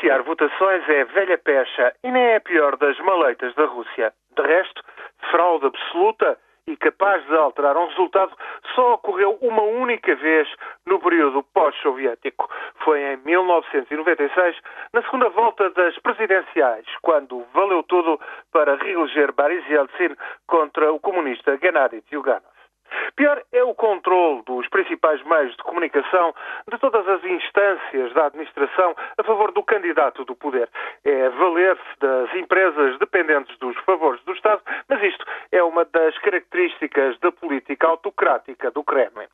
Viciar votações é velha pecha e nem é a pior das maleitas da Rússia. De resto, fraude absoluta e capaz de alterar um resultado só ocorreu uma única vez no período pós-soviético. Foi em 1996, na segunda volta das presidenciais, quando valeu tudo para reeleger Boris Yeltsin contra o comunista Gennady Zyuganov. Pior é o controle dos principais meios de comunicação de todas as instâncias da administração a favor do candidato do poder. É valer-se das empresas dependentes dos favores do Estado, mas isto é uma das características da política autocrática do Kremlin.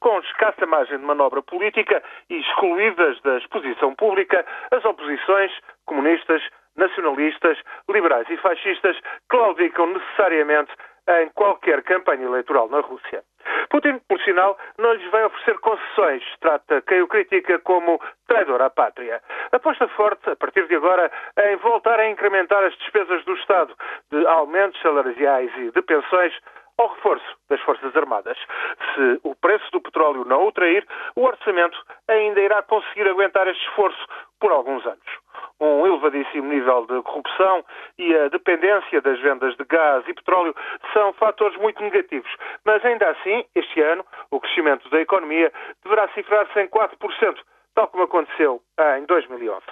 Com escassa margem de manobra política e excluídas da exposição pública, as oposições, comunistas, nacionalistas, liberais e fascistas, claudicam necessariamente em qualquer campanha eleitoral na Rússia. Putin, por sinal, não lhes vai oferecer concessões. Trata quem o critica como traidor à pátria. Aposta forte, a partir de agora, em voltar a incrementar as despesas do Estado de aumentos salariais e de pensões ao reforço das Forças Armadas. Se o preço do petróleo não o trair, o orçamento ainda irá conseguir aguentar este esforço por alguns anos um elevadíssimo nível de corrupção e a dependência das vendas de gás e petróleo são fatores muito negativos. Mas ainda assim, este ano, o crescimento da economia deverá cifrar-se em 4%, tal como aconteceu em 2011.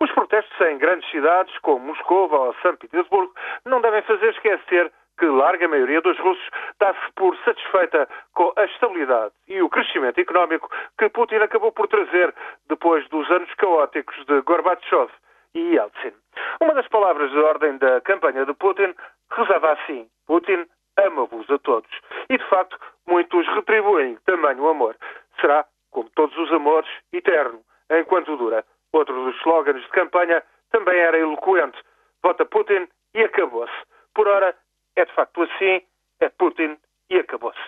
Os protestos em grandes cidades, como Moscou ou São Petersburgo, não devem fazer esquecer que larga maioria dos russos dá-se por satisfeita com a estabilidade e o crescimento económico que Putin acabou por trazer depois dos anos caóticos de Gorbachev e Yeltsin. Uma das palavras de ordem da campanha de Putin rezava assim: Putin ama-vos a todos. E, de facto, muitos retribuem tamanho amor. Será, como todos os amores, eterno, enquanto dura. Outro dos slogans de campanha também era eloquente: Vota Putin e acabou-se. Por ora, é de facto assim: é Putin e acabou-se.